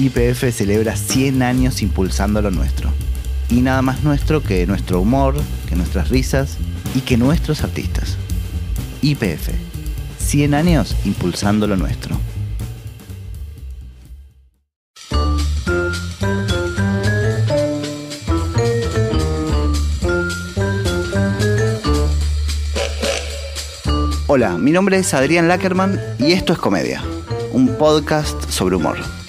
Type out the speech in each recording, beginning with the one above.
YPF celebra 100 años impulsando lo nuestro. Y nada más nuestro que nuestro humor, que nuestras risas y que nuestros artistas. YPF. 100 años impulsando lo nuestro. Hola, mi nombre es Adrián Lackerman y esto es Comedia, un podcast sobre humor.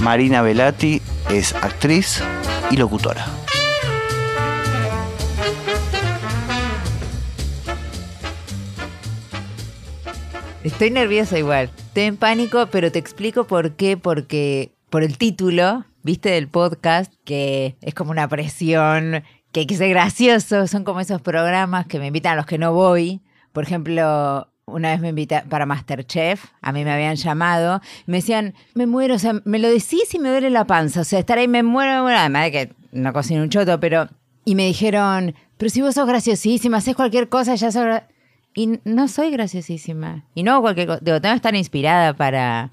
Marina Velati es actriz y locutora. Estoy nerviosa igual. Estoy en pánico, pero te explico por qué. Porque por el título, viste, del podcast, que es como una presión, que hay que ser gracioso. Son como esos programas que me invitan a los que no voy. Por ejemplo, una vez me invitaron para Masterchef, a mí me habían llamado, me decían, me muero, o sea, me lo decís y me duele la panza, o sea, estar ahí me muero, me muero, además de que no cocino un choto, pero... Y me dijeron, pero si vos sos graciosísima, haces cualquier cosa, ya sos... gra-". Y no soy graciosísima. Y no cualquier cosa. Digo, tengo que estar inspirada para,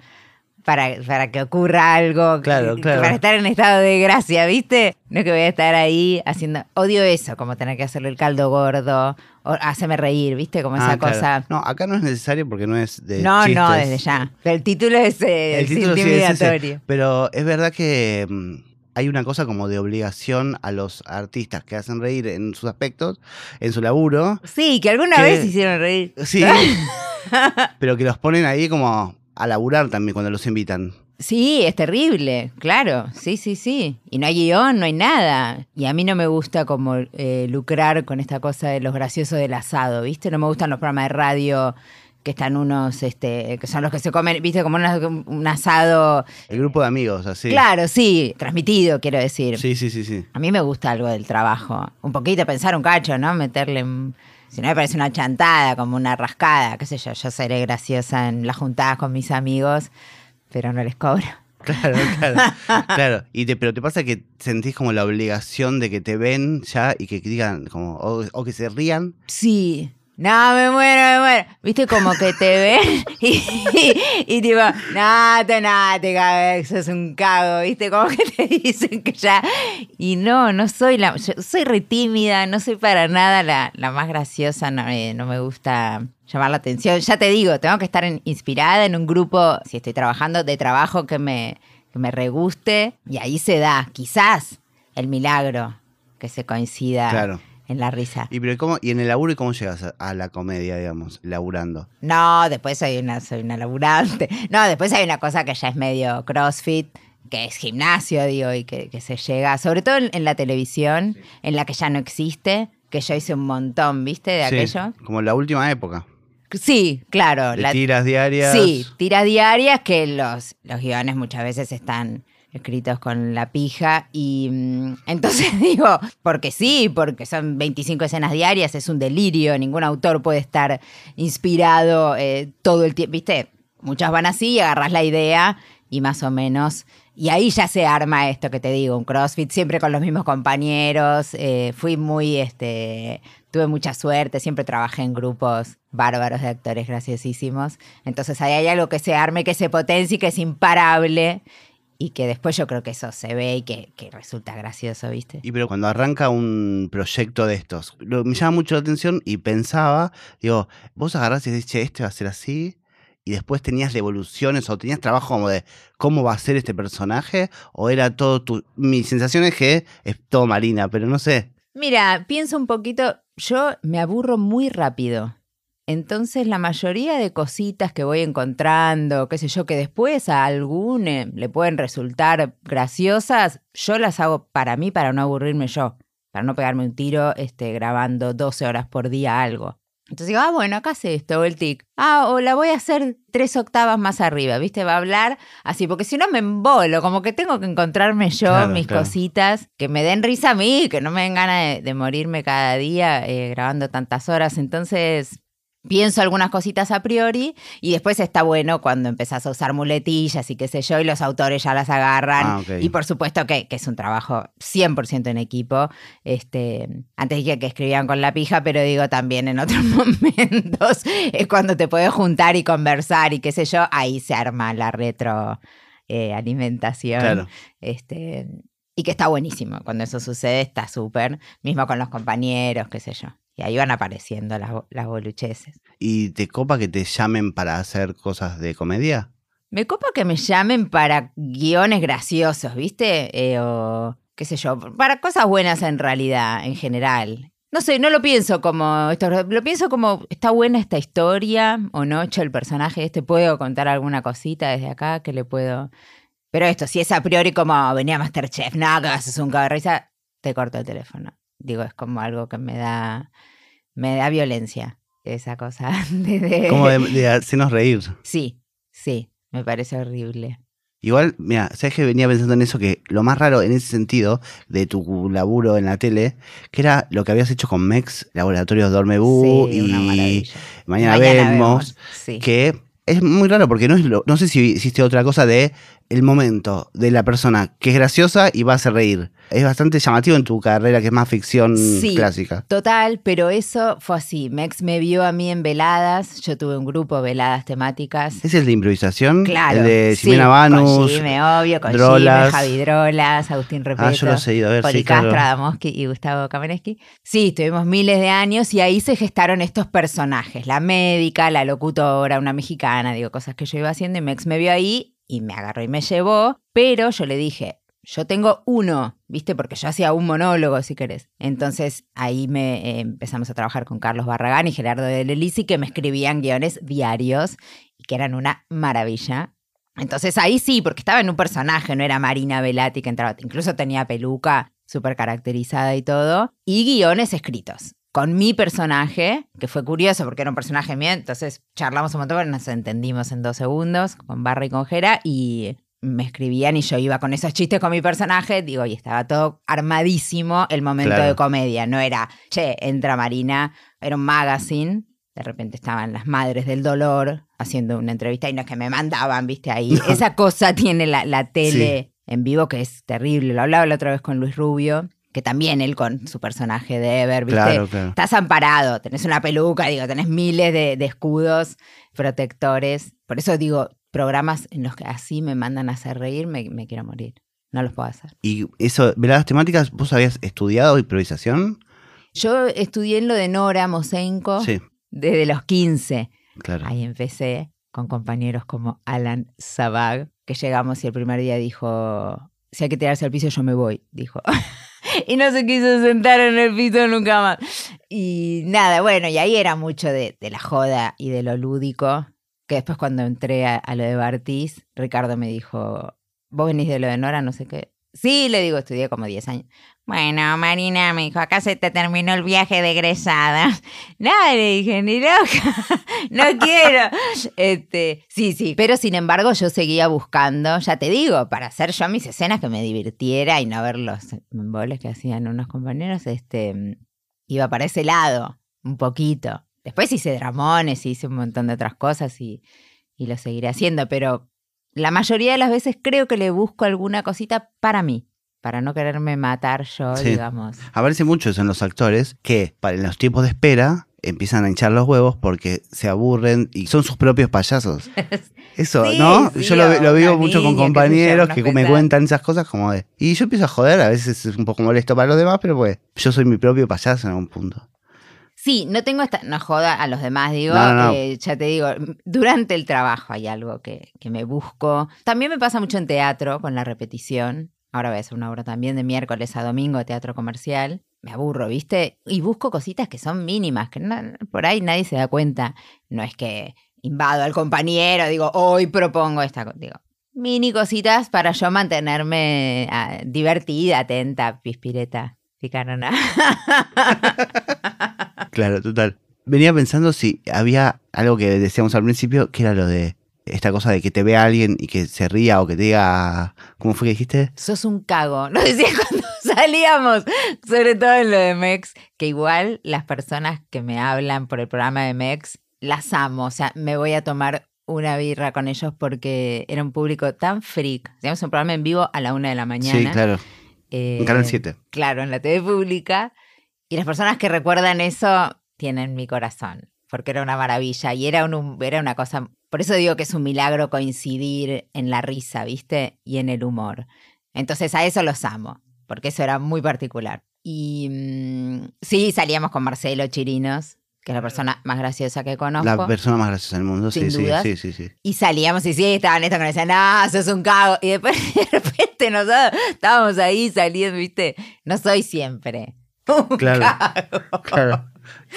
para, para que ocurra algo. Claro, claro. Para estar en estado de gracia, ¿viste? No es que voy a estar ahí haciendo. Odio eso, como tener que hacerle el caldo gordo. O hacerme reír, ¿viste? Como esa Ah, claro. cosa. No, acá no es necesario porque no es de No, no, desde ya. Pero el título es, eh, El es título sí es ese. intimidatorio. Pero es verdad que mm, hay una cosa como de obligación a los artistas que hacen reír en sus aspectos, en su laburo. Sí, que alguna Que- vez hicieron reír. Sí. pero que los ponen ahí como a laburar también cuando los invitan. Sí, es terrible, claro, sí, sí, sí. Y no hay guion, no hay nada. Y a mí no me gusta como eh, lucrar con esta cosa de los graciosos del asado, ¿viste? No me gustan los programas de radio que están unos, este, que son los que se comen, ¿viste? Como un asado. El grupo de amigos, así. Claro, sí, transmitido, quiero decir. Sí, sí, sí, sí. A mí me gusta algo del trabajo. Un poquito pensar un cacho, ¿no? Meterle. un- Si no me parece una chantada, como una rascada, qué sé yo. Yo seré graciosa en las juntadas con mis amigos, pero no les cobro. Claro, claro. claro. Y te, pero te pasa que sentís como la obligación de que te ven ya y que digan, como, o, o que se rían. Sí. No, me muero, me muero. Viste como que te ven y, y, tipo, no, te nada, te sos un cago, viste, como que te dicen que ya. Y no, no soy la. yo soy re tímida, no soy para nada la, la más graciosa, no, eh, no me gusta llamar la atención. Ya te digo, tengo que estar inspirada en un grupo, si estoy trabajando, de trabajo que me, que me reguste. Y ahí se da, quizás, el milagro que se coincida Claro. En la risa. Y, pero ¿cómo, y en el laburo, ¿y cómo llegas a, a la comedia, digamos, laburando? No, después soy una, soy una laburante. No, después hay una cosa que ya es medio crossfit, que es gimnasio, digo, y que, que se llega, sobre todo en, en la televisión, en la que ya no existe, que yo hice un montón, ¿viste? De Sí, aquello. como la última época. Sí, claro. De la- tiras diarias. Sí, tiras diarias que los, los guiones muchas veces están escritos con la pija y mm, entonces digo, porque sí, porque son 25 escenas diarias, es un delirio, ningún autor puede estar inspirado eh, todo el tiempo, ¿viste? Muchas van así agarras la idea y más o menos, y ahí ya se arma esto que te digo, un CrossFit siempre con los mismos compañeros, eh, fui muy, este, tuve mucha suerte, siempre trabajé en grupos bárbaros de actores graciosísimos, entonces ahí hay algo que se arme, que se potencie, que es imparable y que después yo creo que eso se ve y que, que resulta gracioso, ¿viste? Y pero cuando arranca un proyecto de estos, lo- me llama mucho la atención y pensaba, digo, vos agarrás y decís, che, este va a ser así, y después tenías devoluciones o tenías trabajo como de cómo va a ser este personaje, o era todo tu... Mi sensación es que es todo Marina, pero no sé. Mira, pienso un poquito, yo me aburro muy rápido. Entonces la mayoría de cositas que voy encontrando, qué sé yo, que después a algún eh, le pueden resultar graciosas, yo las hago para mí, para no aburrirme yo, para no pegarme un tiro este, grabando 12 horas por día algo. Entonces digo, ah, bueno, acá hace esto, el tic. Ah, o la voy a hacer tres octavas más arriba, ¿viste? Va a hablar así, porque si no me embolo, como que tengo que encontrarme yo Claro, mis claro. cositas que me den risa a mí, que no me den ganas de, de morirme cada día eh, grabando tantas horas. Entonces, pienso algunas cositas a priori y después está bueno cuando empezás a usar muletillas y qué sé yo y los autores ya las agarran. Ah. Y por supuesto que, que es un trabajo 100% en equipo. Este, antes dije que escribían con la pija, pero digo también en otros momentos es cuando te puedes juntar y conversar y qué sé yo, ahí se arma la retro eh, alimentación. Claro. Este, y que está buenísimo. Cuando eso sucede, está súper. Mismo con los compañeros, qué sé yo. Y ahí van apareciendo las, las bolucheces. ¿Y te copa que te llamen para hacer cosas de comedia? Me copa que me llamen para guiones graciosos, ¿viste? Eh, o qué sé yo, para cosas buenas en realidad, en general. No sé, no lo pienso como esto, lo pienso como está buena esta historia o no hecho el personaje este, puedo contar alguna cosita desde acá que le puedo. Pero esto, si es a priori como venía Masterchef, no, que haces un risa, te corto el teléfono. Digo, es como algo que me da, me da violencia, esa cosa de- de- Como de, de hacernos reír. Sí, sí, me parece horrible. Igual, mira, sabes que venía pensando en eso, que lo más raro en ese sentido de tu laburo en la tele, que era lo que habías hecho con Mex, Laboratorios Dormebú Sí, y. Mañana, Mañana vemos, Sí. que es muy raro porque no es lo, no sé si hiciste otra cosa de el momento de la persona que es graciosa y va a hacer reír. Es bastante llamativo en tu carrera, que es más ficción Sí. clásica. Total, pero eso fue así. Mex me vio a mí en veladas. Yo tuve un grupo veladas temáticas. ¿Es el de improvisación? Claro. El de sí, Ximena Banus. Con Jime, obvio, con Drolas. Javi Drolas, Agustín Repeto. Ah, yo los he ido a ver, sí, claro. Castro, y Gustavo Kamenetsky. Sí, tuvimos miles de años y ahí se gestaron estos personajes. La médica, la locutora, una mexicana, digo, cosas que yo iba haciendo y Mex me vio ahí y me agarró y me llevó, pero yo le dije, yo tengo uno, ¿viste? Porque yo hacía un monólogo, si querés. Entonces ahí me eh, empezamos a trabajar con Carlos Barragán y Gerardo de Lelisi, que me escribían guiones diarios y que eran una maravilla. Entonces ahí sí, porque estaba en un personaje, no era Marina Velati que entraba, incluso tenía peluca súper caracterizada y todo, y guiones escritos. Con mi personaje, que fue curioso porque era un personaje mío, entonces charlamos un montón, pero nos entendimos en dos segundos con Barra y con Jera y me escribían y yo iba con esos chistes con mi personaje, digo, y estaba todo armadísimo el momento Claro. de comedia, no era, che, entra Marina, era un magazine, de repente estaban las madres del dolor haciendo una entrevista y no es que me mandaban, viste, ahí. Esa cosa tiene la, la tele en vivo que es terrible. Lo hablaba la otra vez con Luis Rubio, que también él con su personaje de Ever, viste. Claro, claro. Estás amparado, tenés una peluca, digo, tenés miles de, de escudos protectores. Por eso digo, programas en los que así me mandan a hacer reír, me, me quiero morir. No los puedo hacer. Y eso, veladas temáticas, ¿vos habías estudiado improvisación? Yo estudié en lo de Nora Mosenko Sí, desde los 15. claro. Ahí empecé con compañeros como Alan Sabag, que llegamos y el primer día dijo, si hay que tirarse al piso yo me voy, dijo. y no se quiso sentar en el piso nunca más. Y nada, bueno, y ahí era mucho de, la joda y de lo lúdico, que después cuando entré a, a lo de Bartiz, Ricardo me dijo, vos venís de lo de Nora, no sé qué. Sí, le digo, estudié como 10 años. Bueno, Marina, me dijo, acá se te terminó el viaje de egresada. No, le dije, ni loca, no quiero. Este, sí, sí, pero sin embargo yo seguía buscando, ya te digo, para hacer yo mis escenas que me divirtiera y no ver los emboles que hacían unos compañeros, este, iba para ese lado, un poquito. Después hice dramones, hice un montón de otras cosas y, y lo seguiré haciendo, pero la mayoría de las veces creo que le busco alguna cosita para mí, para no quererme matar yo, Sí. digamos. Aparece mucho eso en los actores que en los tiempos de espera empiezan a hinchar los huevos porque se aburren y son sus propios payasos. Eso, Sí, ¿no? sí, yo lo, lo vivo una mucho con compañeros unos que me cuentan esas cosas como de... Y yo empiezo a joder, a veces es un poco molesto para los demás, pero pues yo soy mi propio payaso en algún punto. Sí, no tengo esta, no joda a los demás, digo, No, no, no. eh, ya te digo, durante el trabajo hay algo que, que me busco. También me pasa mucho en teatro con la repetición. Ahora voy a hacer una obra también de miércoles a domingo, teatro comercial. Me aburro, ¿viste? Y busco cositas que son mínimas, que no- por ahí nadie se da cuenta. No es que invado al compañero, digo, hoy propongo esta. Digo, mini cositas para yo mantenerme ah, divertida, atenta, pispireta, picarona. Claro, total. Venía pensando si había algo que decíamos al principio, que era lo de esta cosa de que te vea alguien y que se ría o que te diga... ¿Cómo fue que dijiste? sos un cago. Nos decía cuando salíamos, sobre todo en lo de Mex, que igual las personas que me hablan por el programa de Mex las amo. O sea, me voy a tomar una birra con ellos porque era un público tan freak. Hacíamos un programa en vivo a la una de la mañana. Sí, claro. Eh, En Canal 7. Claro, en la TV pública. Y las personas que recuerdan eso tienen mi corazón, porque era una maravilla y era, un, era una cosa... Por eso digo que es un milagro coincidir en la risa, ¿viste? Y en el humor. Entonces a eso los amo, porque eso era muy particular. Y mm, sí, salíamos con Marcelo Chirinos, que es la persona más graciosa que conozco. La persona más graciosa del mundo. Sin sí, dudas. sí, sí, sí. Y salíamos y sí, estaban estos que nos decían, no, sos un cago. Y después de repente nosotros estábamos ahí saliendo, ¿viste? No soy siempre. Un Claro. cago. Claro.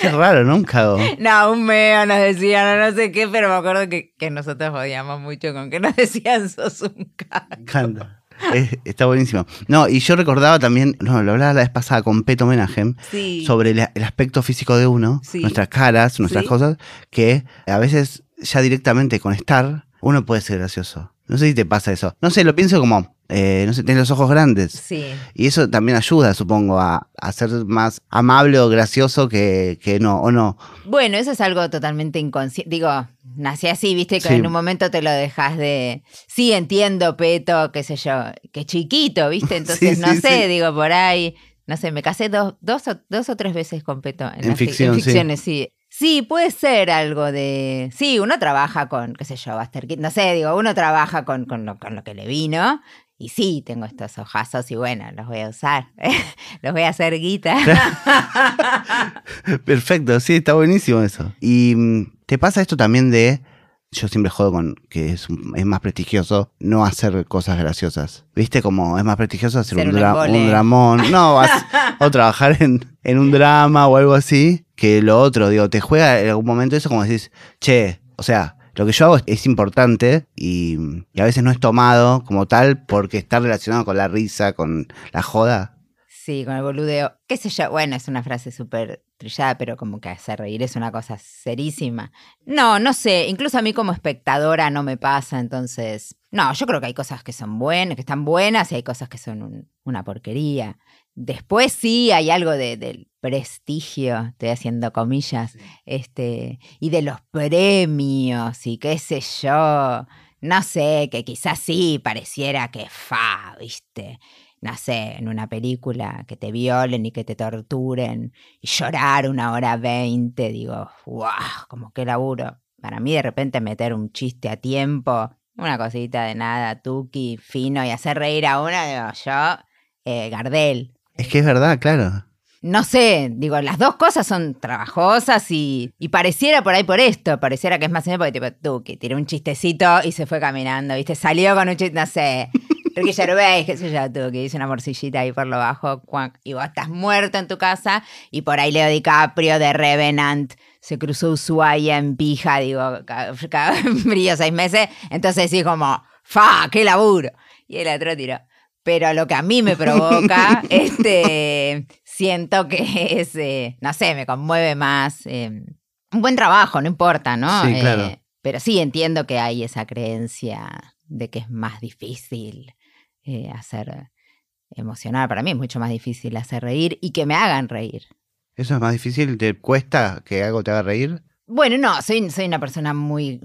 Qué raro, ¿no? Un cago. No, un meo nos decían, o no sé qué, pero me acuerdo que, que nosotros odiamos mucho con que nos decían sos un cago. Es- está buenísimo. No, y yo recordaba también, no, lo hablaba la vez pasada con Peto Menahem, Sí. sobre el, el aspecto físico de uno, Sí. nuestras caras, nuestras Sí. cosas, que a veces ya directamente con estar, uno puede ser gracioso. No sé si te pasa eso. No sé, lo pienso como, eh, no sé, tienes los ojos grandes. Sí. Y eso también ayuda, supongo, a, a ser más amable o gracioso que, que no, o no. Bueno, eso es algo totalmente inconsciente. Digo, nací así, viste, que Sí. en un momento te lo dejas de. Sí, entiendo, Peto, qué sé yo, que chiquito, viste. Entonces, Sí, no sí, sé, digo, por ahí. No sé, me casé dos, dos, o, dos o tres veces con Peto. En, En ficción, ficciones, sí. Sí, puede ser algo de. Sí, uno trabaja con, qué sé yo, Buster Keaton, No sé, digo, uno trabaja con, con, lo, con lo que le vino. Y sí, tengo estos ojazos y bueno, los voy a usar. los voy a hacer guita. Perfecto, sí, está buenísimo eso. Y mm, te pasa esto también de, yo siempre jodo con que es, más prestigioso no hacer cosas graciosas. ¿Viste? Como es más prestigioso hacer un, un dra- un dramón. No, vas- o trabajar en, en un drama o algo así, que lo otro, digo, te juega en algún momento eso como decís, che, o sea... Lo que yo hago es, importante y, a veces no es tomado como tal porque está relacionado con la risa, con la joda. Sí, con el boludeo. ¿Qué sé yo? Bueno, es una frase súper trillada, pero como que hacer reír es una cosa serísima. No, no sé. Incluso a mí como espectadora no me pasa, entonces. No, yo creo que hay cosas que son buenas, que están buenas y hay cosas que son un- una porquería. Después sí hay algo de- del prestigio, estoy haciendo comillas, este, y de los premios y qué sé yo. No sé, que quizás sí pareciera que fa, ¿viste? no sé, en una película que te violen y que te torturen y llorar una hora veinte, digo, wow, como que laburo. Para mí de repente meter un chiste a tiempo, una cosita de nada, tuki, fino y hacer reír a una, digo, yo, eh, Gardel. Es que es verdad, claro. No sé, digo, las dos cosas son trabajosas y, y pareciera por ahí por esto, pareciera que es más porque tipo, Tuki tiró un chistecito y se fue caminando, ¿viste? Salió con un chiste, no sé, Ricky Gervais, qué sé yo, Tuki, hizo una morcillita ahí por lo bajo, y vos estás muerto en tu casa y por ahí Leo DiCaprio de Revenant se cruzó Ushuaia en pija, digo, ca- ca- frío seis meses, entonces sí como, fa, qué laburo. Y el otro tiró. Pero lo que a mí me provoca, este, siento que es, eh, no sé, me conmueve más. eh, un buen trabajo, no importa, ¿no? Sí, claro. Eh, pero sí entiendo que hay esa creencia de que es más difícil eh, hacer emocionar. Para mí es mucho más difícil hacer reír y que me hagan reír. ¿Eso es más difícil? ¿Te cuesta que algo te haga reír? Bueno, no, soy, soy una persona muy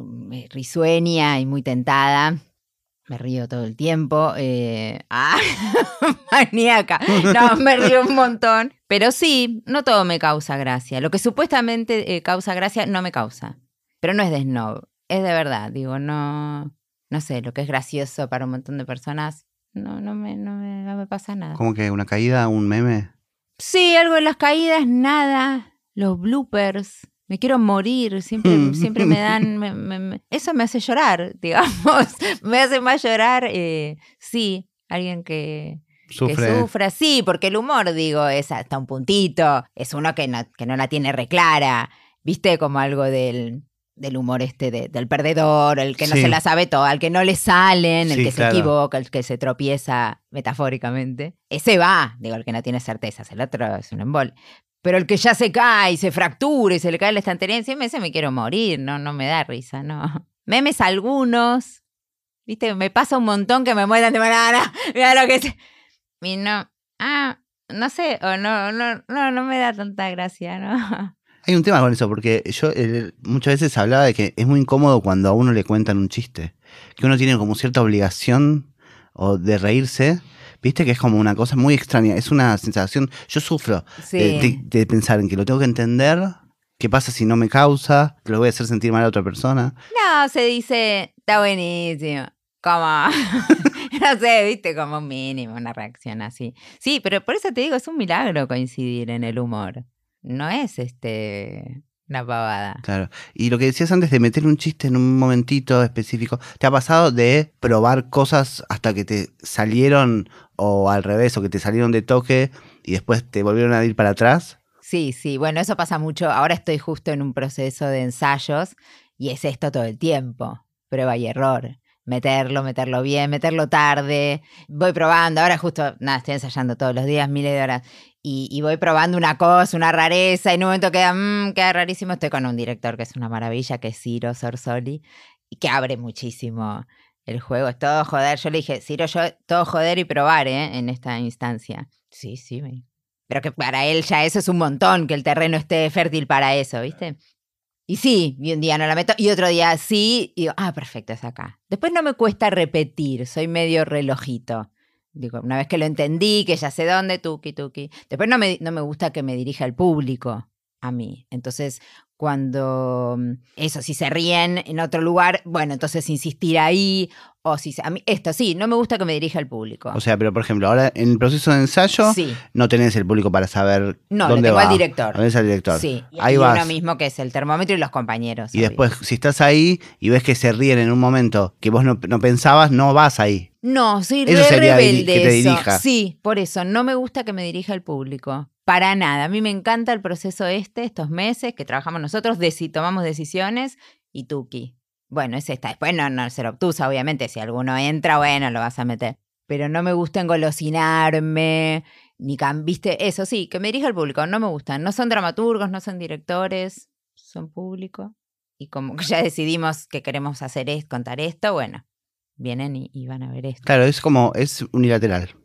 risueña y muy tentada. Me río todo el tiempo. eh, ah, maníaca. No, me río un montón. Pero sí, no todo me causa gracia. Lo que supuestamente eh, causa gracia no me causa. Pero no es de snob. Es de verdad. Digo, no. No sé, lo que es gracioso para un montón de personas, no, no, me, no, me, no me pasa nada. ¿Como que una caída, un meme? Sí, algo en las caídas, nada. Los bloopers. Me quiero morir, siempre, siempre me dan, me- me- me- eso me hace llorar, digamos, me hace más llorar, eh, sí, alguien que, sufra, sí, porque el humor, digo, es hasta un puntito, es uno que no, que no la tiene reclara, viste, como algo del, del humor este de- del perdedor, el que no Sí. se la sabe todo, al que no le salen, el Sí, que claro. se equivoca, el que se tropieza metafóricamente. Ese va, digo, el que no tiene certezas, el otro es un embol. Pero el que ya se cae y se fractura y se le cae la estantería encima, ese me quiero morir, no, no me da risa, no. Memes algunos, viste, me pasa un montón que me muestran de banana, mira lo que es. Y no, ah, no sé, o no, no, no, no me da tanta gracia, ¿no? Hay un tema con eso, porque yo muchas veces hablaba de que es muy incómodo cuando a uno le cuentan un chiste. Que uno tiene como cierta obligación o de reírse. Viste que es como una cosa muy extraña. Es una sensación. Yo sufro Sí. eh, de, de pensar en que lo tengo que entender. ¿Qué pasa si no me causa? Que lo voy a hacer sentir mal a otra persona. No, se dice, está buenísimo. Como, no sé, viste, como mínimo, una reacción así. Sí, pero por eso te digo, es un milagro coincidir en el humor. No es este una pavada. Claro. Y lo que decías antes de meter un chiste en un momentito específico, ¿te ha pasado de probar cosas hasta que te salieron o al revés, o que te salieron de toque y después te volvieron a ir para atrás? Sí, sí, bueno, eso pasa mucho. Ahora estoy justo en un proceso de ensayos y es esto todo el tiempo, prueba y error. Meterlo, meterlo bien, meterlo tarde. Voy probando, ahora justo, nada, estoy ensayando todos los días, miles de horas. Y, voy probando una cosa, una rareza, y en un momento queda, "Mm, queda rarísimo. Estoy con un director que es una maravilla, que es Ciro Sorsoli, y que abre muchísimo el juego. Es todo joder. Yo le dije, Ciro, yo todo joder y probar, ¿eh? En esta instancia. Sí, sí, me pero que para él ya eso es un montón, que el terreno esté fértil para eso, ¿viste? Y sí, y un día no la meto, y otro día sí, y digo, ah, perfecto, es acá. Después no me cuesta repetir, soy medio relojito. Digo, una vez que lo entendí, que ya sé dónde, tuki, tuki. Después no me, no me gusta que me dirija el público a mí. Entonces, cuando mm, eso, si se ríen en otro lugar, bueno, entonces insistir ahí, o si se- a mí, esto sí, no me gusta que me dirija el público. O sea, pero por ejemplo, ahora en el proceso de ensayo sí, no tenés el público para saber no, lo dónde tengo va. al director. Al director. Sí, y Ahí y vas. uno mismo que es el termómetro y los compañeros. Y obvio. después, si estás ahí y ves que se ríen en un momento que vos no, no pensabas, no vas ahí. No, soy Eso re sería rebelde que te eso. Sí, por eso no me gusta que me dirija el público. Para nada. A mí me encanta el proceso este, estos meses que trabajamos nosotros, de si tomamos decisiones y tuki. Bueno, es esta. Después no, no ser obtusa, obviamente. Si alguno entra, bueno, lo vas a meter. Pero no me gusta engolosinarme, ni ¿Viste? Eso sí, que me dirija el público. No me gustan. No son dramaturgos, no son directores, son público. Y como ya decidimos que queremos hacer es contar esto, bueno, vienen y, y van a ver esto. Claro, es como, es unilateral.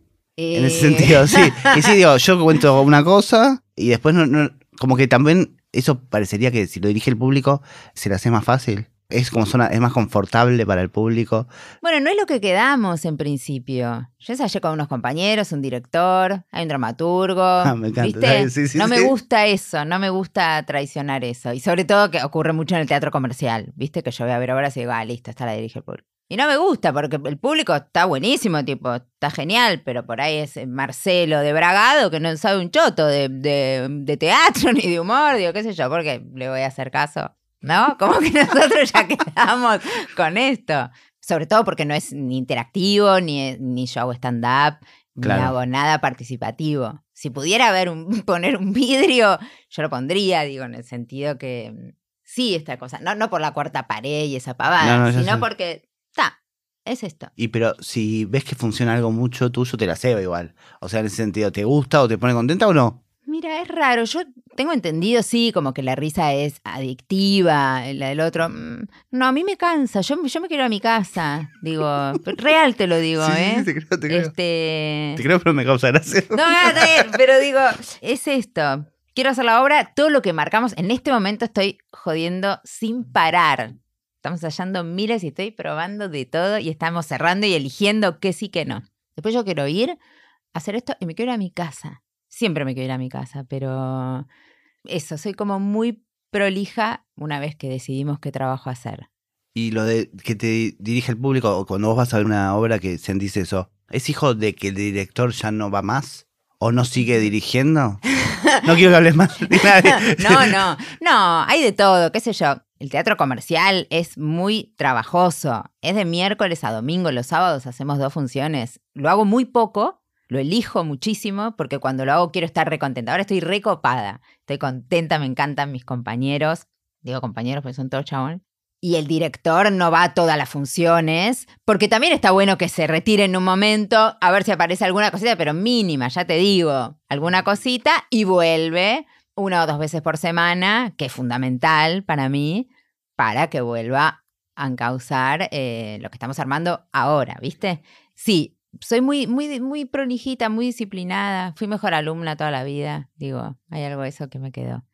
En ese Eh, sentido, sí. Y sí, digo, yo cuento una cosa y después no, no- como que también eso parecería que si lo dirige el público se le hace más fácil. Es como zona, es más confortable para el público. Bueno, no es lo que quedamos en principio. Yo ensayé con unos compañeros, un director, hay un dramaturgo. Ah, me encanta. ¿viste? Sí, sí, no me gusta eso, no me gusta traicionar eso. Y sobre todo que ocurre mucho en el teatro comercial. ¿Viste? Que yo voy a ver obras y digo, ah, listo, esta la dirige el público. Y no me gusta porque el público está buenísimo, tipo, está genial, pero por ahí es Marcelo de Bragado que no sabe un choto de, de- de teatro ni de humor, digo, qué sé yo, porque le voy a hacer caso. ¿No? Como que nosotros ya quedamos con esto. Sobre todo porque no es ni interactivo, ni, ni yo hago stand-up, Claro. ni hago nada participativo. Si pudiera haber un, poner un vidrio, yo lo pondría, digo, en el sentido que mm, sí, esta cosa. No, no por la cuarta pared y esa pavada, No, no, ya sino sé. porque, es esto. Y pero si ves que funciona algo mucho tuyo, te la ceba igual. O sea, en ese sentido, ¿te gusta o te pone contenta o no? Mira, es raro. Yo tengo entendido, sí, como que la risa es adictiva, la del otro. mm, No, a mí me cansa. Yo, yo me quiero a mi casa. Digo, real te lo digo, Sí, ¿eh? sí, te creo, te creo. Este. Te creo, pero me causa gracia. No, no, pero digo, es esto. Quiero hacer la obra, todo lo que marcamos. En este momento estoy jodiendo sin parar. Estamos hallando miles y estoy probando de todo y estamos cerrando y eligiendo qué sí, qué no. Después yo quiero ir, hacer esto y me quiero ir a mi casa. Siempre me quiero ir a mi casa, pero eso, soy como muy prolija una vez que decidimos qué trabajo hacer. Y lo de que te dirige el público, o cuando vos vas a ver una obra que sentís eso, ¿es hijo de que el director ya no va más? ¿O no sigue dirigiendo? No quiero que hables más de nadie. No, no, no, hay de todo, qué sé yo. El teatro comercial es muy trabajoso. Es de miércoles a domingo, los sábados hacemos dos funciones. Lo hago muy poco, lo elijo muchísimo, porque cuando lo hago quiero esestar recontenta. Ahora estoy recopada, estoy contenta, me encantan mis compañeros. Digo compañeros porque son todos chabones. Y el director no va a todas las funciones, porque también está bueno que se retire en un momento, a ver si aparece alguna cosita, pero mínima, ya te digo, alguna cosita, y vuelve una o dos veces por semana, que es fundamental para mí, para que vuelva a encauzar eh, lo que estamos armando ahora, ¿viste? Sí, soy muy, muy, muy prolijita, muy disciplinada, fui mejor alumna toda la vida, digo, hay algo de eso que me quedó.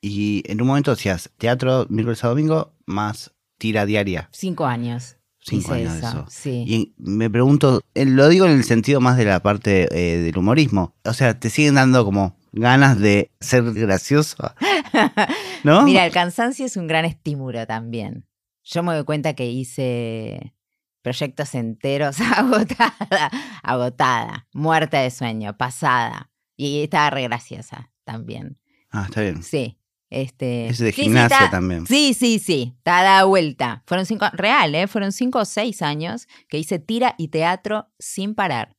Y en un momento hacías teatro miércoles a domingo más tira diaria. Cinco años. Cinco hice años de eso. Sí. Y me pregunto, eh, lo digo en el sentido más de la parte eh, del humorismo. O sea, te siguen dando como ganas de ser gracioso. ¿No? Mira, el cansancio es un gran estímulo también. Yo me doy cuenta que hice proyectos enteros agotada, agotada, muerta de sueño, pasada. Y estaba re graciosa también. Ah, está bien. Sí. Este, Es de sí, sí, gimnasia está- también. Sí, sí, sí. Está dada vuelta. Fueron cinco, real, ¿eh? Fueron cinco o seis años que hice tira y teatro sin parar.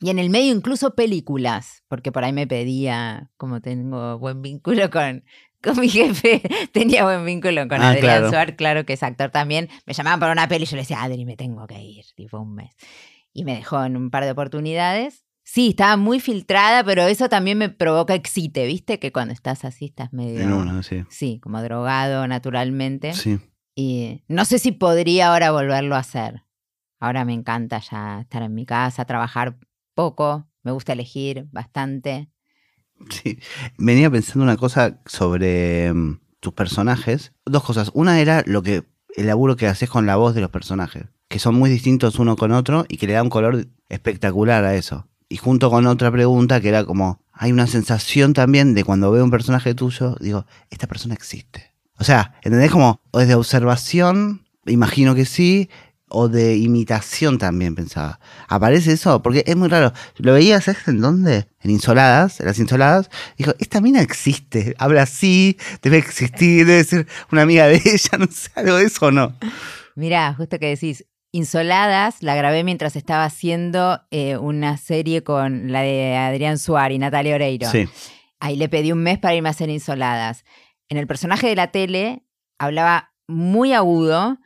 Y en el medio incluso películas, porque por ahí me pedía, como tengo buen vínculo con, con mi jefe, tenía buen vínculo con Ah, Adrián claro. Suárez, claro que es actor también. Me llamaban para una peli y yo le decía, Adri, me tengo que ir, tipo un mes. Y me dejó en un par de oportunidades. Sí, estaba muy filtrada, pero eso también me provoca excite, ¿viste? Que cuando estás así estás medio... En sí. Sí, como drogado naturalmente. Sí. Y no sé si podría ahora volverlo a hacer. Ahora me encanta ya estar en mi casa, trabajar poco, me gusta elegir bastante. Sí. Venía pensando una cosa sobre mm, tus personajes. Dos cosas. Una era lo que el laburo que haces con la voz de los personajes, que son muy distintos uno con otro y que le da un color espectacular a eso. Y junto con otra pregunta que era como, hay una sensación también de cuando veo un personaje tuyo, digo, esta persona existe. O sea, ¿entendés? Como, o es de observación, imagino que sí, o de imitación también pensaba. ¿Aparece eso? Porque es muy raro. Lo veía, ¿sabes en dónde? En Insoladas, en las Insoladas. Dijo, esta mina existe, habla así, debe existir, debe ser una amiga de ella, no sé, algo de eso o no. Mirá, justo que decís, Insoladas la grabé mientras estaba haciendo eh, una serie con la de Adrián Suárez y Natalia Oreiro. Sí, Ahí le pedí un mes para irme a hacer Insoladas. En el personaje de la tele hablaba muy agudo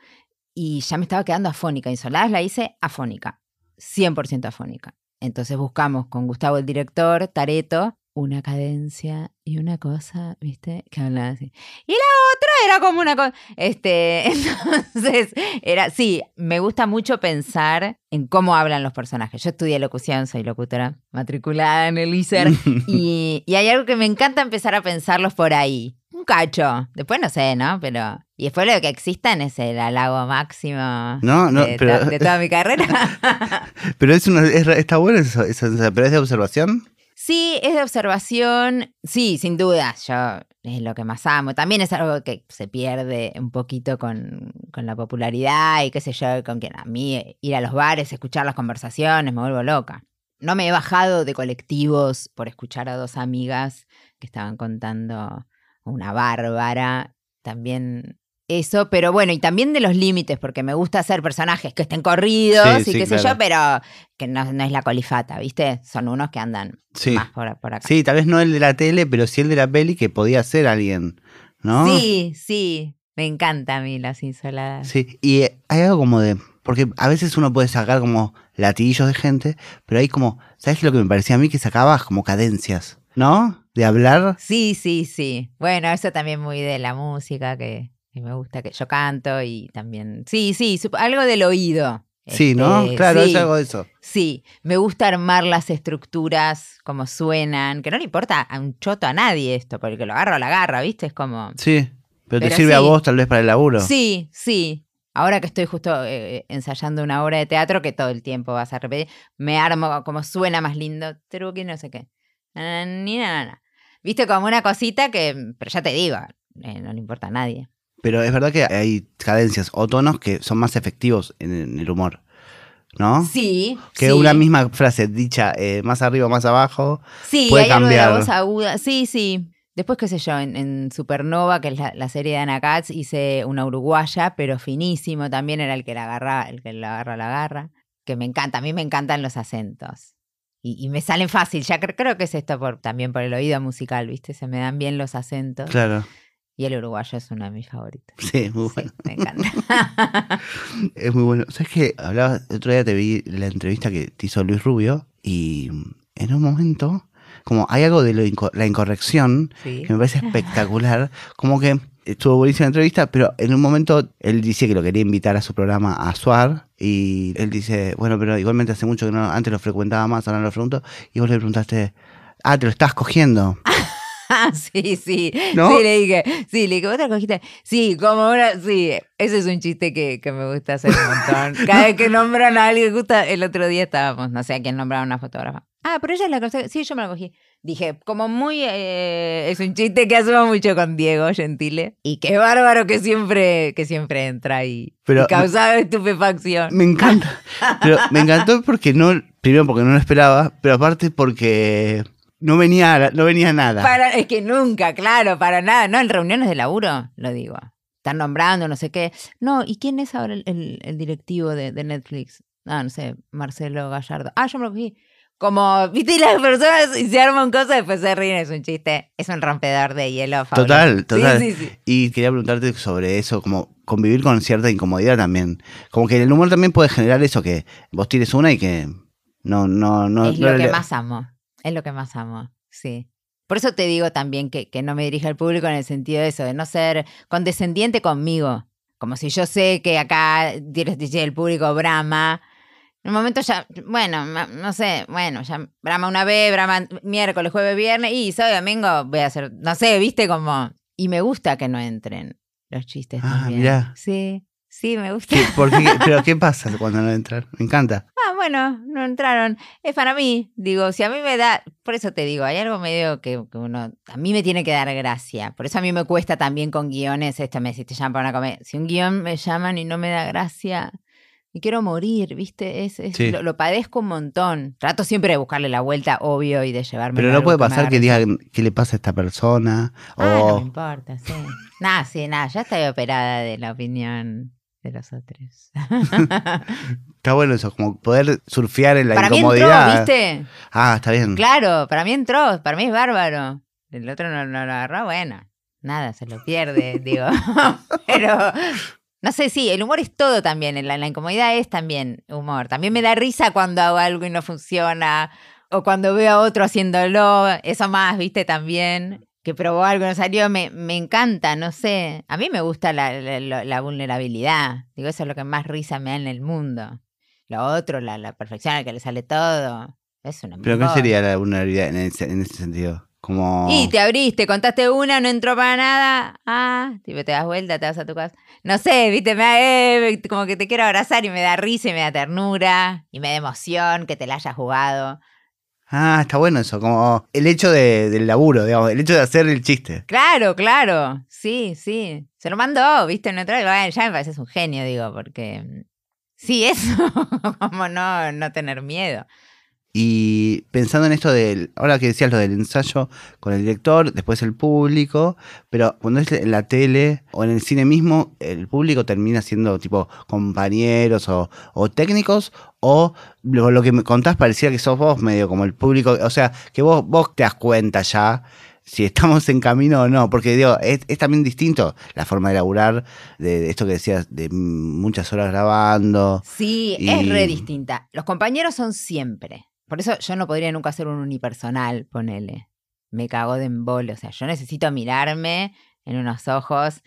y ya me estaba quedando afónica. Insoladas la hice afónica, 100% afónica. Entonces buscamos con Gustavo, el director, Tareto, una cadencia y una cosa, ¿viste? Que hablaba así. Y la otra era como una cosa. Este, entonces, era, sí, me gusta mucho pensar en cómo hablan los personajes. Yo estudié locución, soy locutora matriculada en el ISER. Y, y hay algo que me encanta empezar a pensarlos por ahí. Un cacho. Después no sé, ¿no? Pero. Y después lo que existan es el halago máximo No, no, de, pero- to- de toda mi carrera. pero es una, es- está bueno eso, eso, pero es de observación. sí, es de observación. Sí, sin duda. Yo es lo que más amo. También es algo que se pierde un poquito con, con la popularidad y qué sé yo, con quien a mí ir a los bares, escuchar las conversaciones, me vuelvo loca. No me he bajado de colectivos por escuchar a dos amigas que estaban contando una bárbara. También eso, pero bueno, y también de los límites, porque me gusta hacer personajes que estén corridos Sí, y sí, qué sé yo, pero que no, no es la colifata, ¿viste? Son unos que andan Sí. más por, por acá. Sí, tal vez no el de la tele, pero sí el de la peli que podía ser alguien, ¿no? Sí, sí, me encanta a mí las insoladas. Sí, y eh, hay algo como de. Porque a veces uno puede sacar como latillos de gente, pero hay como. ¿Sabes lo que me parecía a mí? Que sacabas como cadencias, ¿no? De hablar. Sí, sí, sí. Bueno, eso también muy de la música que, que me gusta, que yo canto y también. Sí, sí, algo del oído. Sí, ¿no? Este, Claro, sí. es algo de eso. Sí, me gusta armar las estructuras, como suenan, que no le importa a un choto a nadie esto, porque lo agarro a la garra, ¿viste? Es como... Sí. Pero, te sirve a vos tal vez para el laburo. Sí, sí. Ahora que estoy justo eh, ensayando una obra de teatro que todo el tiempo vas a repetir, me armo como suena más lindo, truqui, no sé qué. Na, na, ni na. Viste, como una cosita que, pero ya te digo, eh, no le importa a nadie. Pero es verdad que hay cadencias o tonos que son más efectivos en, en el humor. ¿no? Sí. Que sí. una misma frase dicha eh, más arriba o más abajo. Sí, puede hay algo de la voz aguda. Sí, sí. Después, qué sé yo, en, en Supernova, que es la, la serie de Ana Katz, hice una uruguaya, pero finísimo también era el que la agarra, el que la agarra, la agarra. Que me encanta, a mí me encantan los acentos. Y, y me salen fácil, ya cre- creo que es esto por, también por el oído musical, ¿viste? Se me dan bien los acentos. Claro. Y el uruguayo es uno de mis favoritos. Sí, muy Sí, bueno. me encanta. Es muy bueno. ¿Sabes qué? Hablaba, el otro día te vi la entrevista que te hizo Luis Rubio y en un momento, como hay algo de lo inco- la incorrección Sí. que me parece espectacular, como que estuvo buenísima la entrevista, pero en un momento él dice que lo quería invitar a su programa a Suar y él dice, bueno, pero igualmente hace mucho que no, antes lo frecuentaba más, ahora no lo pregunto, y vos le preguntaste, ah, te lo estás cogiendo. Ah, sí, sí. ¿No? Sí, le dije. Sí, le dije, ¿vos te la cogiste? Sí, como una. Sí, ese es un chiste que, que me gusta hacer un montón. Cada vez que nombran a alguien, justo el otro día estábamos, no sé a quién nombraba una fotógrafa. Ah, pero ella la conoce. Sí, yo me la cogí. Dije, como muy. eh, es un chiste que hacemos mucho con Diego Gentile. Y qué bárbaro que siempre, que siempre entra y, Pero- y causa estupefacción. Me encanta. Pero me encantó porque no, primero porque no lo esperaba, pero aparte porque no venía, no venía nada. Para, es que nunca, claro, para nada. No, en reuniones de laburo, lo digo. Están nombrando, no sé qué. No, ¿y quién es ahora el, el- el directivo de, de Netflix? Ah, no sé, Marcelo Gallardo. Ah, yo me lo cogí. Como, viste, y las personas y se arman cosas, después se ríen, es un chiste. Es un rompedor de hielo fabuloso. Total, total. Sí, sí, sí. Y quería preguntarte sobre eso, como convivir con cierta incomodidad también. Como que el humor también puede generar eso, que vos tires una y que no, no, no. es no lo que le- más amo. Es lo que más amo, sí. Por eso te digo también que, que no me dirija al público en el sentido de eso, de no ser condescendiente conmigo. Como si yo sé que acá tienes el público brama. En un momento ya, bueno, no sé, bueno, ya brama una vez, brama miércoles, jueves, viernes, y sábado y domingo voy a hacer, no sé, viste como. Y me gusta que no entren los chistes Ah, también. mirá. Sí, sí, me gusta. ¿Qué- por qué- pero ¿qué pasa cuando no entran? Me encanta. Ah, bueno, no entraron. Es para mí. Digo, si a mí me da. Por eso te digo, hay algo medio que, que uno. A mí me tiene que dar gracia. Por eso a mí me cuesta también con guiones. Esto me si te llaman para una comedia. Si un guion me llaman y no me da gracia. Y quiero morir, ¿viste? Es, es- Sí. lo, lo padezco un montón. Trato siempre de buscarle la vuelta, obvio, y de llevarme. Pero no puede pasar que risa. digan qué le pasa a esta persona. Ah, no o me importa, sí. Nada, sí, nada. Ya estoy operada de la opinión de los otros. está bueno eso, como poder surfear en la para mí incomodidad. entró, ¿viste? Ah, está bien. Claro, para mí entró, para mí es bárbaro. El otro no, no lo agarró, bueno, nada, se lo pierde, digo. Pero, no sé, sí, el humor es todo también, la, la incomodidad es también humor. También me da risa cuando hago algo y no funciona, o cuando veo a otro haciéndolo, eso más, viste, también, que probó algo y no salió, me, me encanta, no sé. A mí me gusta la, la- vulnerabilidad, digo, eso es lo que más risa me da en el mundo. Lo otro, la, la perfección al que le sale todo, es una Pero ¿qué sería la vulnerabilidad en ese, en ese sentido? Como... Y te abriste, contaste una, no entró para nada. Ah, tipo, te das vuelta, te vas a tu casa. No sé, viste, me da, eh, como que te quiero abrazar y me da risa y me da ternura y me da emoción que te la hayas jugado. Ah, está bueno eso, como el hecho de- del laburo, digamos, el hecho de hacer el chiste. Claro, claro. Sí, sí. Se lo mandó, viste, no y Bueno, ya me pareces un genio, digo, porque. mm, Sí, eso. como no, no tener miedo. Y pensando en esto del, ahora que decías lo del ensayo con el director, después el público, pero cuando es en la tele o en el cine mismo, el público termina siendo tipo compañeros o, o técnicos, o lo, lo que me contás parecía que sos vos medio como el público, o sea, que vos, vos te das cuenta ya si estamos en camino o no, porque digo, es, es también distinto la forma de laburar, de, de esto que decías, de muchas horas grabando. Sí, Y- es re distinta. Los compañeros son siempre. Por eso yo no podría nunca hacer un unipersonal, ponele. Me cago de embole. O sea, yo necesito mirarme en unos ojos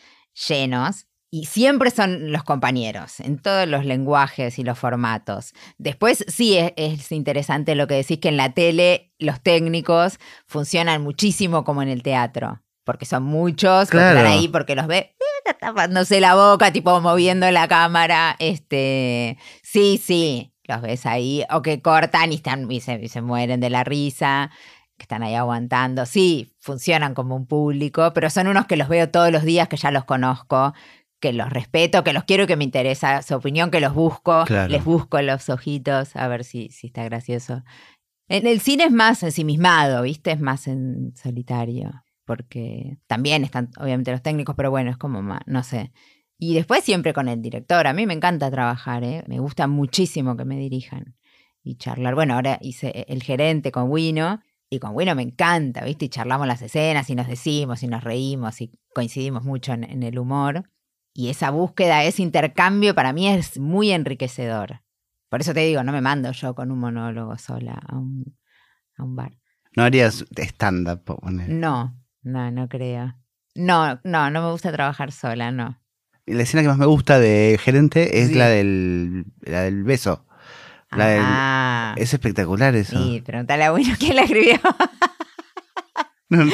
llenos. Y siempre son los compañeros, en todos los lenguajes y los formatos. Después sí es, es interesante lo que decís, que en la tele los técnicos funcionan muchísimo como en el teatro. Porque son muchos, porque Claro. están ahí, porque los ve eh, tapándose la boca, tipo moviendo la cámara. Este, sí, sí, los ves ahí. O que cortan y, están, y, se, y se mueren de la risa, que están ahí aguantando. Sí, funcionan como un público, pero son unos que los veo todos los días, que ya los conozco, que los respeto, que los quiero, que me interesa su opinión, que los busco, Claro. les busco los ojitos a ver si, si está gracioso. En el cine es más ensimismado, ¿viste? Es más en solitario, porque también están obviamente los técnicos, pero bueno, es como más, no sé. Y después siempre con el director, a mí me encanta trabajar, ¿eh? me gusta muchísimo que me dirijan y charlar. Bueno, ahora hice el gerente con Wino y con Wino me encanta, ¿viste? Y charlamos las escenas y nos decimos y nos reímos y coincidimos mucho en, en el humor. Y esa búsqueda, ese intercambio para mí es muy enriquecedor. Por eso te digo, no me mando yo con un monólogo sola a un, a un bar. No harías stand-up. No, no, no creo. No, no, no me gusta trabajar sola, no. La escena que más me gusta de gerente es Sí. la del la del beso. La del- Ah, Es espectacular eso. sí, pregúntale a Bueno quién la escribió. No, no.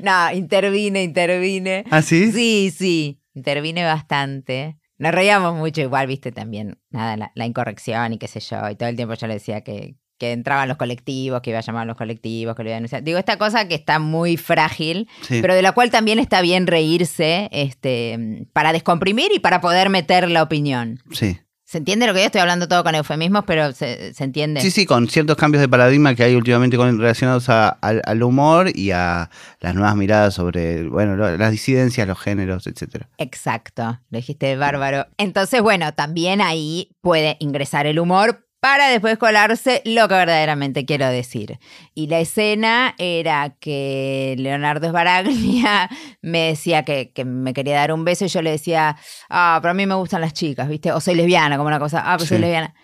No, intervine, intervine. ¿Ah, sí? Sí, sí, intervine bastante. Nos reíamos mucho, igual, viste, también, nada, la, la incorrección y qué sé yo, y todo el tiempo yo le decía que, que entraban los colectivos, que iba a llamar a los colectivos, que lo iba a denunciar. Digo, esta cosa que está muy frágil, Sí. pero de la cual también está bien reírse, este, para descomprimir y para poder meter la opinión. Sí. ¿Se entiende lo que yo estoy hablando todo con eufemismos, pero se, se entiende? Sí, sí, con ciertos cambios de paradigma que hay últimamente con, relacionados a- al, al humor y a las nuevas miradas sobre, bueno, lo- las disidencias, los géneros, etcétera. Exacto, lo dijiste bárbaro. Entonces, bueno, también ahí puede ingresar el humor para después colarse lo que verdaderamente quiero decir. Y la escena era que Leonardo Sbaraglia me decía que, que me quería dar un beso y yo le decía, ah, pero a mí me gustan las chicas, ¿viste? O soy lesbiana, como una cosa, ah, pues soy lesbiana.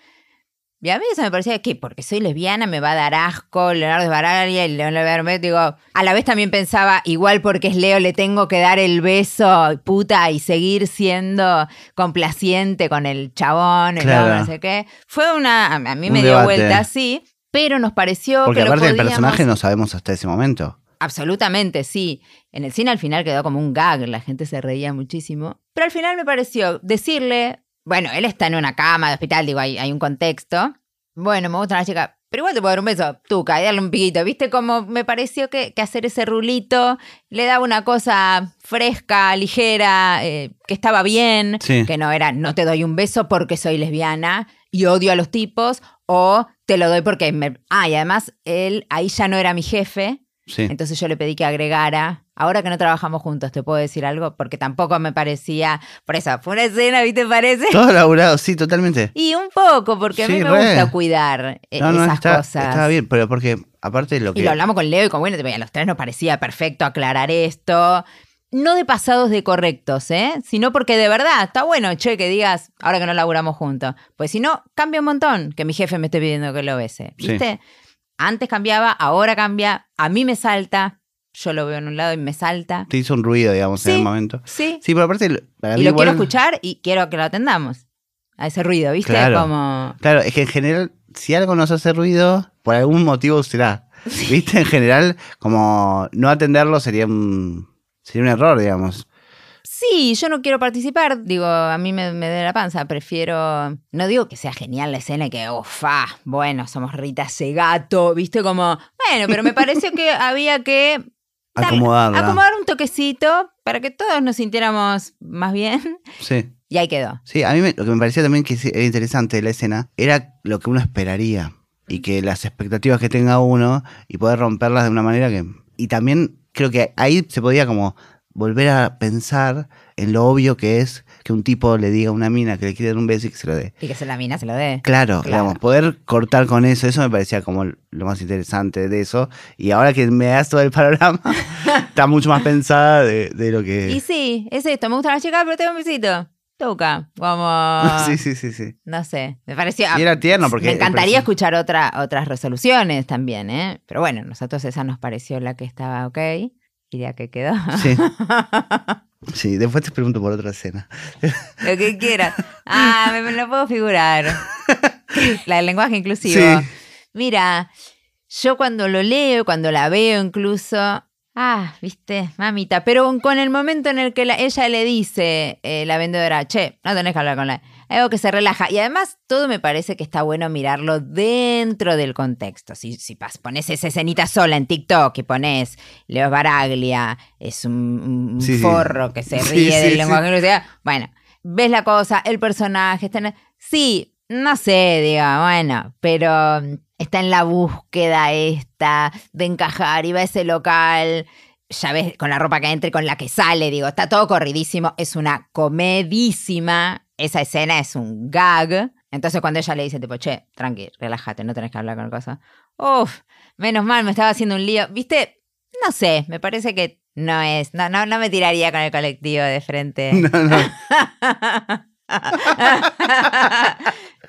Y a mí eso me parecía que porque soy lesbiana me va a dar asco Leonardo Sbaraglia y Leonardo Bermet. Digo, a la vez también pensaba, igual porque es Leo le tengo que dar el beso, puta, y seguir siendo complaciente con el chabón, el Claro. hombre, no sé qué. Fue una, a mí Un me dio vuelta así, pero nos pareció Porque que aparte lo del personaje no sabemos hasta ese momento. Absolutamente, sí. En el cine al final quedó como un gag, la gente se reía muchísimo. Pero al final me pareció decirle, bueno, él está en una cama de hospital, digo, hay, hay un contexto. Bueno, me gusta la chica, pero igual te puedo dar un beso, tuca, y darle un piquito. ¿Viste cómo me pareció que, que hacer ese rulito le daba una cosa fresca, ligera, eh, que estaba bien, Sí. que no era, no te doy un beso porque soy lesbiana y odio a los tipos, o te lo doy porque me... Ah, y además él ahí ya no era mi jefe, Sí. entonces yo le pedí que agregara. Ahora que no trabajamos juntos, ¿te puedo decir algo? Porque tampoco me parecía. Por eso, fue una escena, ¿viste? Parece. Todo laburado, sí, totalmente. Y un poco, porque a mí me re. gusta cuidar eh, No, no, esas está, cosas. estaba bien, pero porque aparte de lo Y que... lo hablamos con Leo y con bueno, a los tres nos parecía perfecto aclarar esto. No de pasados de correctos, ¿eh? Sino porque de verdad está bueno, che, que digas, ahora que no laburamos juntos. Pues si no, cambia un montón que mi jefe me esté pidiendo que lo bese. Sí. Antes cambiaba, ahora cambia, a mí me salta, yo lo veo en un lado y me salta. Te hizo un ruido, digamos, en Sí. el momento. Sí. Sí, pero aparte... Para y lo igual- quiero escuchar y quiero que lo atendamos. A ese ruido, ¿viste? Claro. Como. Claro, es que en general, si algo nos hace ruido, por algún motivo será. ¿Viste? En general, como no atenderlo sería un, sería un error, digamos. Sí, yo no quiero participar. Digo, a mí me, me da la panza. Prefiero. No digo que sea genial la escena y que, ufa, bueno, somos Rita Segato, ¿viste? Como. Bueno, pero me pareció que había que. darle- Acomodarla. Acomodar un toquecito para que todos nos sintiéramos más bien. Sí. Y ahí quedó. Sí, a mí me- lo que me parecía también que era interesante de la escena era lo que uno esperaría y que las expectativas que tenga uno y poder romperlas de una manera que... Y también creo que ahí se podía como volver a pensar en lo obvio que es que un tipo le diga a una mina que le quiere dar un beso y que se lo dé. Y que se la mina se lo dé. Claro, Claro. digamos, poder cortar con eso, eso me parecía como lo más interesante de eso. Y ahora que me das todo el panorama, está mucho más pensada de, de lo que... Y sí, es esto. Me gusta la chica, pero tengo un besito. Toca. Como. sí, sí, sí, sí. No sé, me pareció... Y era tierno porque... me encantaría escuchar otra, otras resoluciones también, ¿eh? Pero bueno, nosotros esa nos pareció la que estaba ok la que quedó. Sí, sí, después te pregunto por otra escena. Lo que quieras. Ah, me, me lo puedo figurar. La del lenguaje inclusivo. Sí. Mira, yo cuando lo leo, cuando la veo incluso... Ah, viste, mamita. Pero con el momento en el que la- ella le dice, eh, la vendedora, che, no tenés que hablar con la... Algo que se relaja. Y además todo me parece que está bueno mirarlo dentro del contexto. Si, si pas- pones esa escenita sola en TikTok y pones Leo Baraglia, es un, un Sí, sí. forro que se ríe sí, del lenguaje inclusivo. Bueno, ves la cosa, el personaje está en... Sí, no sé, digo, bueno, pero está en la búsqueda esta de encajar y va a ese local, ya ves, con la ropa que entra y con la que sale, digo, está todo corridísimo, es una comedísima, esa escena es un gag. Entonces cuando ella le dice, tipo, che, tranqui, relájate, no tenés que hablar con cosa. Uf, menos mal, me estaba haciendo un lío. ¿Viste? No sé, me parece que no es, no, no, no me tiraría con el colectivo de frente. No, no.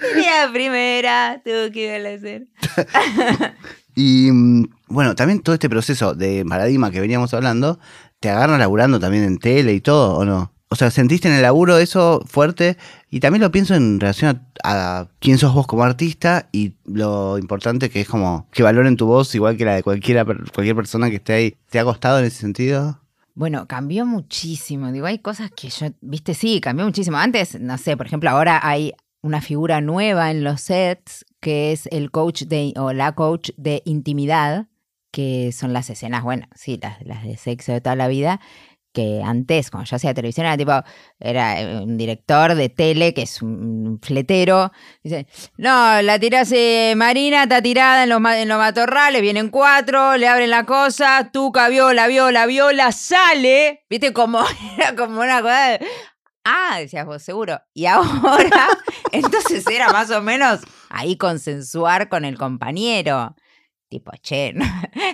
Tenía primera, tuvo que ir. Y mm, bueno, también todo este proceso de paradigma que veníamos hablando, ¿te agarran laburando también en tele y todo o no? O sea, ¿sentiste en el laburo eso fuerte? Y también lo pienso en relación a, a quién sos vos como artista y lo importante que es como que valoren tu voz igual que la de cualquiera, cualquier persona que esté ahí. ¿Te ha costado en ese sentido? Bueno, cambió muchísimo. Digo, hay cosas que yo, viste, sí, cambió muchísimo. Antes, no sé, por ejemplo, ahora hay una figura nueva en los sets que es el coach de, o la coach de intimidad, que son las escenas, bueno, sí, las, las de sexo de toda la vida, que antes, cuando yo hacía televisión, era tipo, era eh, un director de tele que es un fletero. Dice, no, la tirás, eh, Marina está tirada en los, en los matorrales, vienen cuatro, le abren la cosa, tuca, viola, viola, viola, sale. Viste, como, era como una cosa de, Ah, decías vos, seguro. Y ahora, entonces era más o menos ahí consensuar con el compañero. Tipo, che, no,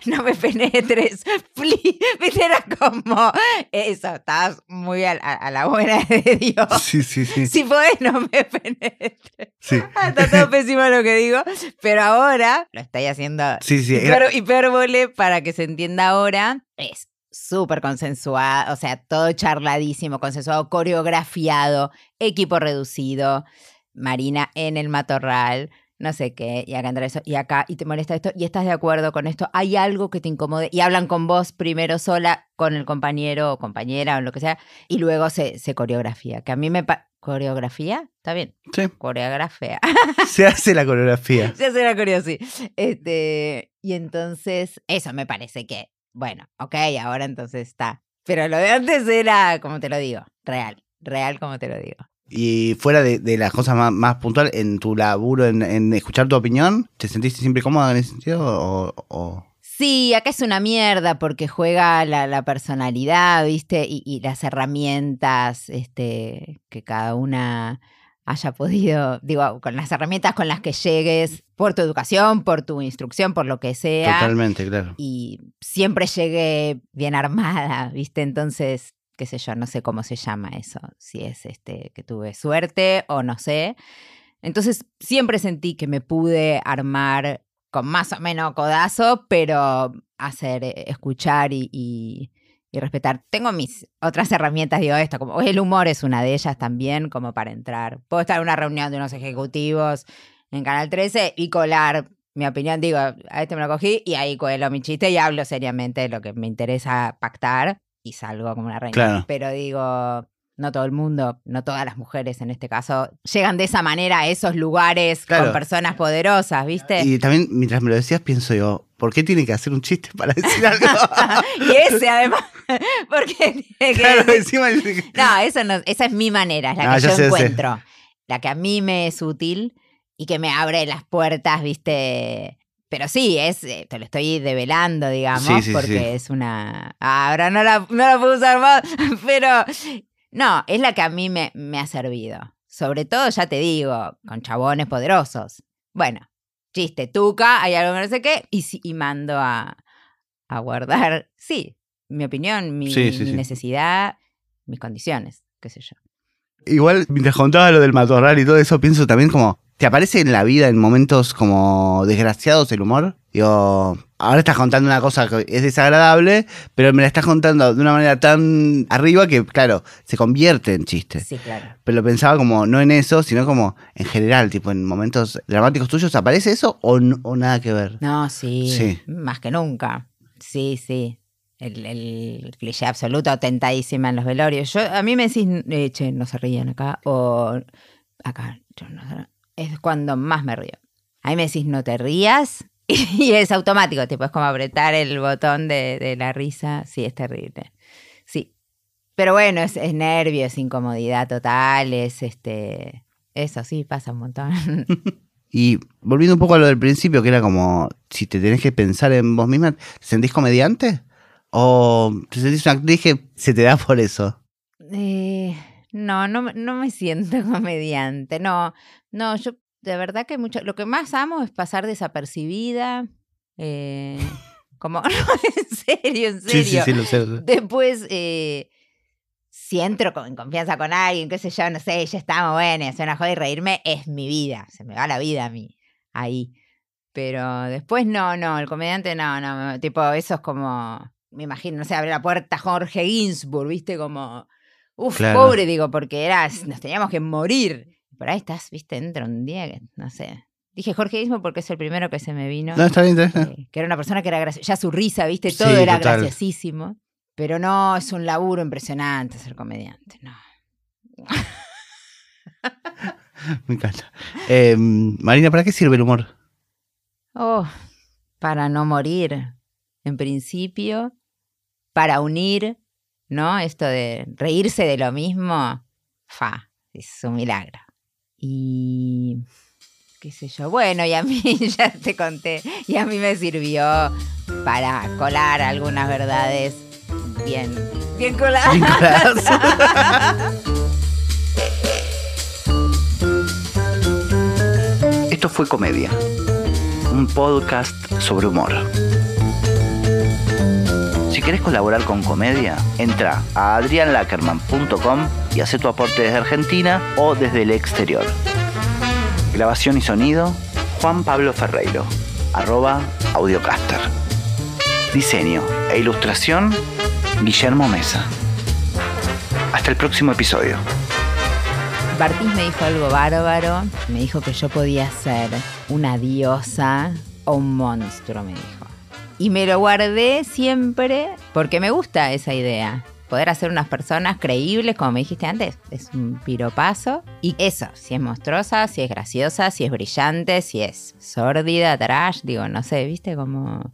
no me penetres, please. Era como eso, estabas muy a, a- a la buena de Dios. Sí, sí, sí. Si podés, no me penetres. Sí, Está todo pésimo lo que digo, pero ahora lo estoy haciendo sí. sí, era- hipérbole para que se entienda ahora. Es súper consensuado, o sea, todo charladísimo, consensuado, coreografiado, equipo reducido, Marina en el matorral, no sé qué, y acá entra eso, y acá, y te molesta esto, y estás de acuerdo con esto, hay algo que te incomode, y hablan con vos primero sola, con el compañero o compañera o lo que sea, y luego se, se coreografía, que a mí me... ¿Coreografía? Está bien, sí. coreografía. Se hace la coreografía. Se hace la coreo, sí. Este, y entonces, eso me parece que, bueno, ok, ahora entonces está. Pero lo de antes era, como te lo digo, real, real como te lo digo. Y fuera de, de las cosas más, más puntuales, en tu laburo, en, en escuchar tu opinión, ¿te sentiste siempre cómoda en ese sentido? O, o- Sí, acá es una mierda porque juega la, la personalidad, ¿viste? Y, y las herramientas este, que cada una haya podido, digo, con las herramientas con las que llegues, por tu educación, por tu instrucción, por lo que sea. Totalmente, claro. y siempre llegué bien armada, ¿viste? Entonces, qué sé yo, no sé cómo se llama eso, si es este que tuve suerte o no sé. Entonces, siempre sentí que me pude armar con más o menos codazo, pero hacer, eh, escuchar y, y- y respetar. Tengo mis otras herramientas, digo esto, como el humor es una de ellas también, como para entrar. Puedo estar en una reunión de unos ejecutivos en Canal 13 y colar mi opinión, digo, a este me lo cogí y ahí cuelo mi chiste y hablo seriamente de lo que me interesa pactar y salgo como una reina. Claro. Pero digo, no todo el mundo, no todas las mujeres en este caso, llegan de esa manera a esos lugares Claro. con personas poderosas, ¿viste? Y también, mientras me lo decías, pienso yo, ¿por qué tiene que hacer un chiste para decir algo? y ese además, porque que claro, encima No, eso no, esa es mi manera, es la Ah, que yo sé, ya sé. encuentro. La que a mí me es útil y que me abre las puertas, ¿viste? Pero sí, es, eh, te lo estoy develando, digamos, Sí, sí, porque sí. es una. Ahora no la, no la puedo usar más, pero no, es la que a mí me, me ha servido. Sobre todo, ya te digo, con chabones poderosos. Bueno, chiste, tuca, hay algo que no sé qué, y, mando a, a guardar, sí, mi opinión, mi, mi necesidad, mis condiciones, qué sé yo. Igual, mientras contaba lo del matorral y todo eso, pienso también como, ¿te aparece en la vida en momentos como desgraciados el humor? Digo, ahora estás contando una cosa que es desagradable, pero me la estás contando de una manera tan arriba que, claro, se convierte en chiste. Sí, claro. Pero lo pensaba como, no en eso, sino como en general, tipo en momentos dramáticos tuyos, ¿aparece eso o, o nada que ver? No, sí, Sí. más que nunca. Sí, sí. El, el cliché absoluto, tentadísima en los velorios. Yo, a mí me decís, eh, che, no se ríen acá, o acá, yo no- es cuando más me río. A mí me decís, no te rías, y es automático, tipo, es como apretar el botón de, de la risa. Sí, es terrible. Sí. Pero bueno, es, es nervio, es incomodidad total, es este. Eso sí, pasa un montón. Y volviendo un poco a lo del principio, que era como, si te tenés que pensar en vos misma, ¿te sentís comediante? ¿O te sentís una actriz que se te da por eso? Eh, no, no, me- no me siento comediante. No, no, yo de verdad que mucho. Lo que más amo es pasar desapercibida. eh, como, no, en serio, en serio. Sí, sí, sí, lo sé. lo sé. Después, eh, si entro con- en confianza con alguien, qué sé yo, no sé, ya estamos bueno, hacer una joda y reírme, es mi vida. Se me va la vida a mí, ahí. Pero después no, no, el comediante no, no, tipo, eso es como, me imagino, no sé, abre la puerta Jorge Ginsburg, viste, como, Uf, Claro. pobre, digo, porque era, nos teníamos que morir. Por ahí estás, viste, dentro un día que, no sé. Dije Jorge Ismo porque es el primero que se me vino. No, está bien, está bien. eh, que era una persona que era graciosa. Ya su risa, viste, Sí, todo era total. graciosísimo. Pero no, es un laburo impresionante ser comediante, no. Me encanta. Eh, Marina, ¿para qué sirve el humor? Oh, para no morir, en principio, para unir, ¿no? Esto de reírse de lo mismo, fa, es un milagro. Y qué sé yo, bueno, y a mí ya te conté, y a mí me sirvió para colar algunas verdades bien, bien coladas. Bien coladas. Esto fue Comedia, un podcast sobre humor. Si querés colaborar con Comedia, entra a adrianlackerman.com y haz tu aporte desde Argentina o desde el exterior. Grabación y sonido, Juan Pablo Ferreiro, arroba audiocaster. Diseño e ilustración, Guillermo Mesa. Hasta el próximo episodio. Bartiz me dijo algo bárbaro. Me dijo que yo podía ser una diosa o un monstruo, me dijo. Y me lo guardé siempre porque me gusta esa idea. Poder hacer unas personas creíbles, como me dijiste antes, es un piropazo. Y eso, si es monstruosa, si es graciosa, si es brillante, si es sórdida, trash, digo, no sé, viste, como